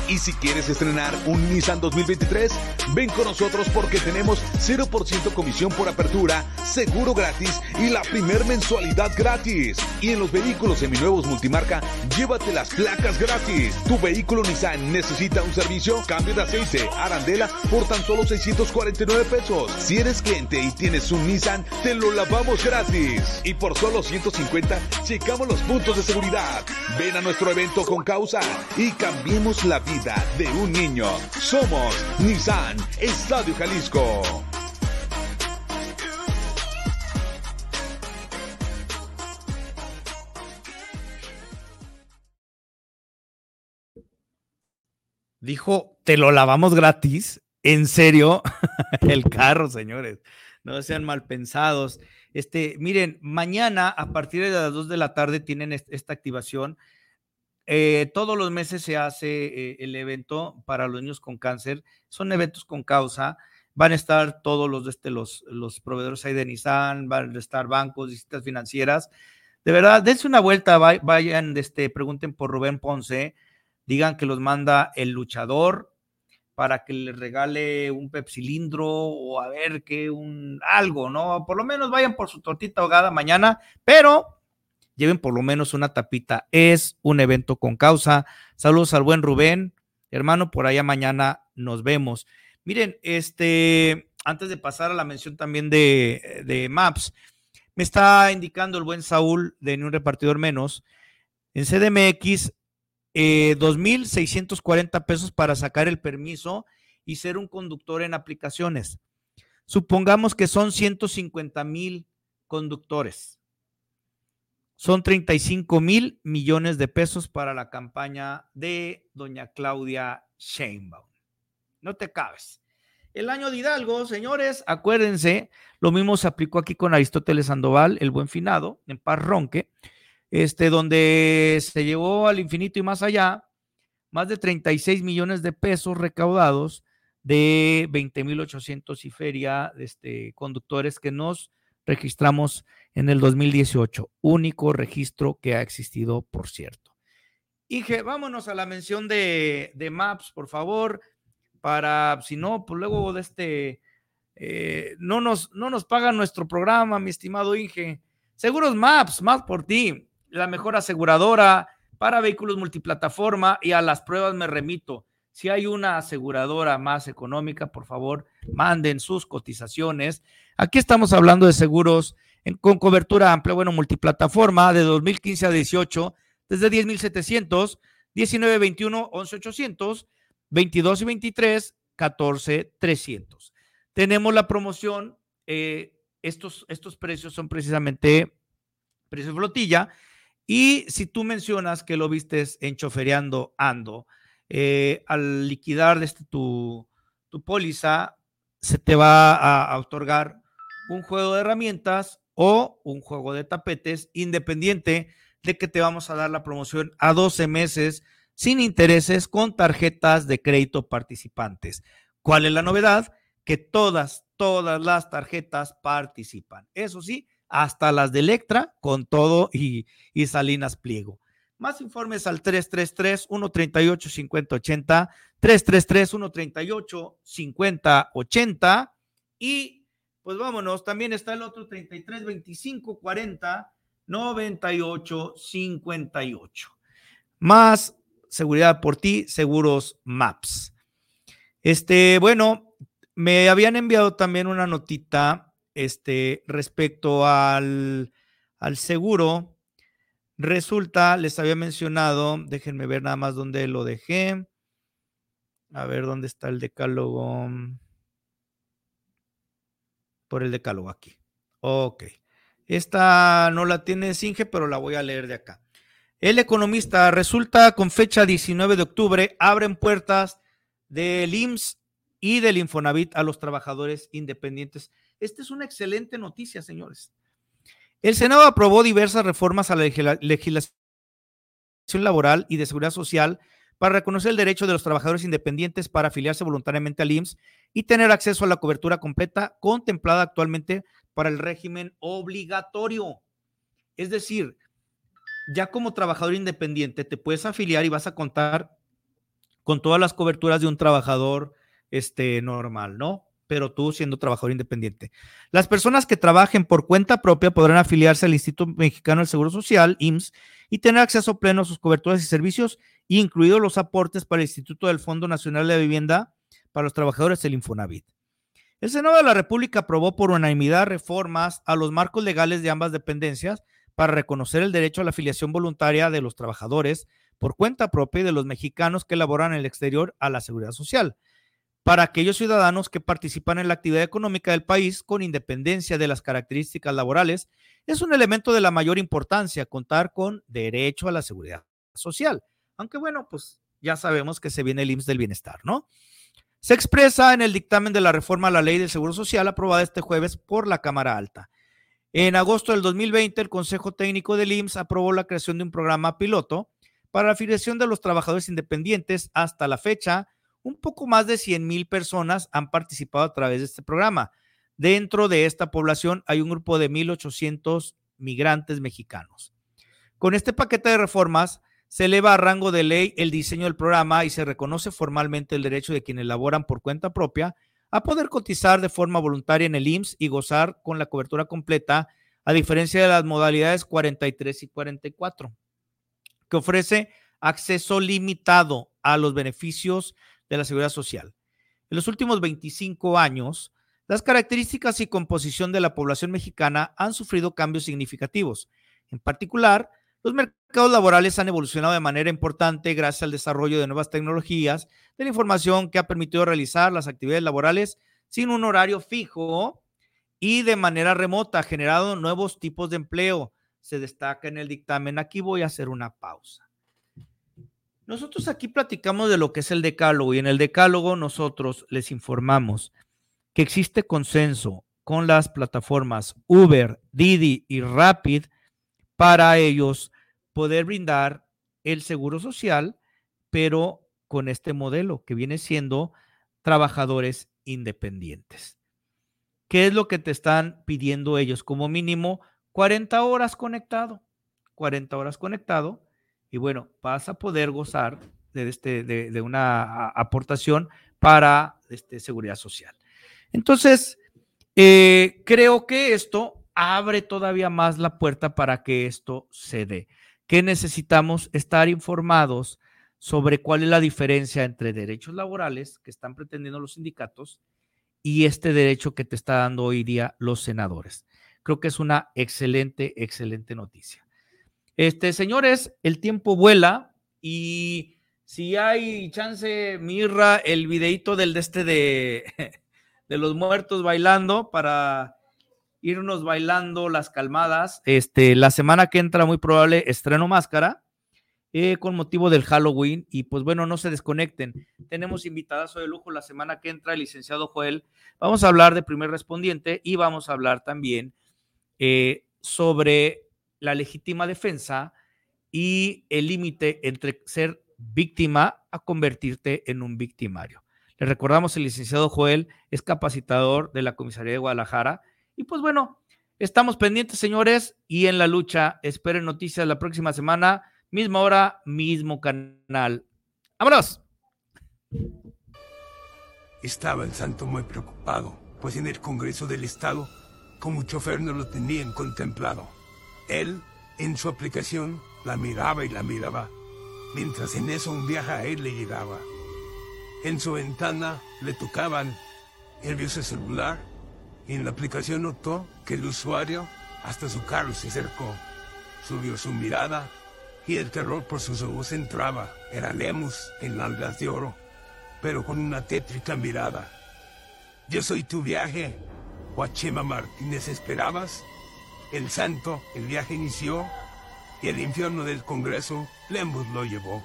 Y si quieres estrenar un Nissan 2023, ven con nosotros porque tenemos 0% comisión por apertura, seguro gratis y la primer mensualidad gratis. Y en los vehículos seminuevos multimarca, llévate las placas gratis. Tu vehículo Nissan necesita un servicio, cambio de aceite, arandela por tan solo 649 pesos. Si eres cliente y tienes un Nissan, te lo lavamos gratis. Y por solo 150, checamos los puntos de seguridad. Ven a nuestro evento con causa y cambiemos la vida de un niño. Somos Nissan Estadio Jalisco. Dijo, te lo lavamos gratis. ¿En serio? El carro, señores. No sean mal pensados. Este, miren, mañana a partir de las 2 de la tarde tienen esta activación eh, todos los meses se hace eh, el evento para los niños con cáncer. Son eventos con causa. Van a estar todos los, este, los, los proveedores ahí de van a estar bancos, distintas financieras. De verdad, dense una vuelta, vayan, este, pregunten por Rubén Ponce, digan que los manda el luchador para que les regale un pepsilindro o a ver qué, un algo, ¿no? Por lo menos vayan por su tortita ahogada mañana, pero lleven por lo menos una tapita. Es un evento con causa. Saludos al buen Rubén. Hermano, por allá mañana nos vemos. Miren, este, antes de pasar a la mención también de, de Maps, me está indicando el buen Saúl de Ni un repartidor menos. En CDMX, eh, 2.640 pesos para sacar el permiso y ser un conductor en aplicaciones. Supongamos que son 150 mil conductores. Son 35 mil millones de pesos para la campaña de doña Claudia Sheinbaum. No te cabes. El año de Hidalgo, señores, acuérdense, lo mismo se aplicó aquí con Aristóteles Sandoval, el buen finado, en Parronque, este, donde se llevó al infinito y más allá más de 36 millones de pesos recaudados de 20.800 y feria de este, conductores que nos registramos en el 2018, único registro que ha existido, por cierto. Inge, vámonos a la mención de, Maps, por favor, para, si no, pues luego de este, eh, no, nos, no nos pagan nuestro programa, mi estimado Inge. Seguros Maps, más por ti, la mejor aseguradora para vehículos multiplataforma y a las pruebas me remito. Si hay una aseguradora más económica, por favor, manden sus cotizaciones. Aquí estamos hablando de seguros con cobertura amplia, bueno, multiplataforma de 2015 a 18, desde 10,700, 19, 21, 11, 800, 22 y 23, 14, 300. Tenemos la promoción, eh, estos, estos precios son precisamente precios flotilla. Y si tú mencionas que lo vistes en Chofereando Ando, eh, al liquidar este, tu, tu póliza, se te va a, a otorgar un juego de herramientas o un juego de tapetes independiente de que te vamos a dar la promoción a 12 meses sin intereses con tarjetas de crédito participantes. ¿Cuál es la novedad? Que todas, todas las tarjetas participan. Eso sí, hasta las de Electra con todo y, y Salinas Pliego. Más informes al 333-138-5080, 333-138-5080 y pues vámonos, también está el otro 33 25 40 98 58. Más seguridad por ti, seguros MAPS. Este, bueno, me habían enviado también una notita este, respecto al, al seguro. Resulta, les había mencionado, déjenme ver nada más dónde lo dejé. A ver dónde está el decálogo por el decálogo aquí. Ok. Esta no la tiene Singe, pero la voy a leer de acá. El economista resulta con fecha 19 de octubre, abren puertas del IMSS y del Infonavit a los trabajadores independientes. Esta es una excelente noticia, señores. El Senado aprobó diversas reformas a la legislación laboral y de seguridad social para reconocer el derecho de los trabajadores independientes para afiliarse voluntariamente al IMSS y tener acceso a la cobertura completa contemplada actualmente para el régimen obligatorio. Es decir, ya como trabajador independiente te puedes afiliar y vas a contar con todas las coberturas de un trabajador este, normal, ¿no? Pero tú siendo trabajador independiente. Las personas que trabajen por cuenta propia podrán afiliarse al Instituto Mexicano del Seguro Social, IMSS, y tener acceso pleno a sus coberturas y servicios, incluidos los aportes para el Instituto del Fondo Nacional de Vivienda para los trabajadores del Infonavit. El Senado de la República aprobó por unanimidad reformas a los marcos legales de ambas dependencias para reconocer el derecho a la afiliación voluntaria de los trabajadores por cuenta propia y de los mexicanos que laboran en el exterior a la seguridad social, para aquellos ciudadanos que participan en la actividad económica del país con independencia de las características laborales, es un elemento de la mayor importancia contar con derecho a la seguridad social. Aunque bueno, pues ya sabemos que se viene el IMSS del bienestar, ¿no? Se expresa en el dictamen de la reforma a la ley del Seguro Social aprobada este jueves por la Cámara Alta. En agosto del 2020, el Consejo Técnico del IMSS aprobó la creación de un programa piloto para la afiliación de los trabajadores independientes. Hasta la fecha, un poco más de 100 mil personas han participado a través de este programa. Dentro de esta población hay un grupo de 1.800 migrantes mexicanos. Con este paquete de reformas, se eleva a rango de ley el diseño del programa y se reconoce formalmente el derecho de quienes laboran por cuenta propia a poder cotizar de forma voluntaria en el IMSS y gozar con la cobertura completa, a diferencia de las modalidades 43 y 44, que ofrece acceso limitado a los beneficios de la seguridad social. En los últimos 25 años, las características y composición de la población mexicana han sufrido cambios significativos. En particular, los mercados laborales han evolucionado de manera importante gracias al desarrollo de nuevas tecnologías de la información que ha permitido realizar las actividades laborales sin un horario fijo y de manera remota, generado nuevos tipos de empleo. Se destaca en el dictamen. Aquí voy a hacer una pausa. Nosotros aquí platicamos de lo que es el decálogo y en el decálogo nosotros les informamos que existe consenso con las plataformas Uber, Didi y Rapid para ellos poder brindar el seguro social, pero con este modelo que viene siendo trabajadores independientes. ¿Qué es lo que te están pidiendo ellos? Como mínimo 40 horas conectado, 40 horas conectado, y bueno, vas a poder gozar de, este, de, una aportación para este, seguridad social. Entonces, eh, creo que esto abre todavía más la puerta para que esto se dé que necesitamos estar informados sobre cuál es la diferencia entre derechos laborales que están pretendiendo los sindicatos y este derecho que te está dando hoy día los senadores. Creo que es una excelente, excelente noticia. Este, señores, el tiempo vuela y si hay chance, Mirra, el videito del de este de, de los muertos bailando para irnos bailando las calmadas. Este, la semana que entra, muy probable, estreno máscara eh, con motivo del Halloween. Y pues bueno, no se desconecten. Tenemos invitadas de lujo la semana que entra, el licenciado Joel. Vamos a hablar de primer respondiente y vamos a hablar también eh, sobre la legítima defensa y el límite entre ser víctima a convertirte en un victimario. Le recordamos, el licenciado Joel es capacitador de la Comisaría de Guadalajara y pues bueno, estamos pendientes, señores, y en la lucha. Esperen noticias la próxima semana, misma hora, mismo canal. ¡Vámonos! Estaba el santo muy preocupado, pues en el Congreso del Estado, como chofer no lo tenían contemplado. Él, en su aplicación, la miraba y la miraba, mientras en eso un viaje a él le llegaba. En su ventana le tocaban el vio celular en la aplicación notó que el usuario hasta su carro se acercó. Subió su mirada y el terror por sus ojos entraba. Era Lemus en algas de oro, pero con una tétrica mirada. Yo soy tu viaje, Guachema Martínez, ¿esperabas? El santo, el viaje inició y el infierno del Congreso Lemus lo llevó.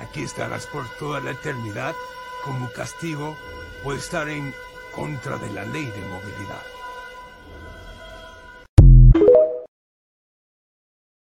Aquí estarás por toda la eternidad como castigo por estar en contra de la ley de movilidad.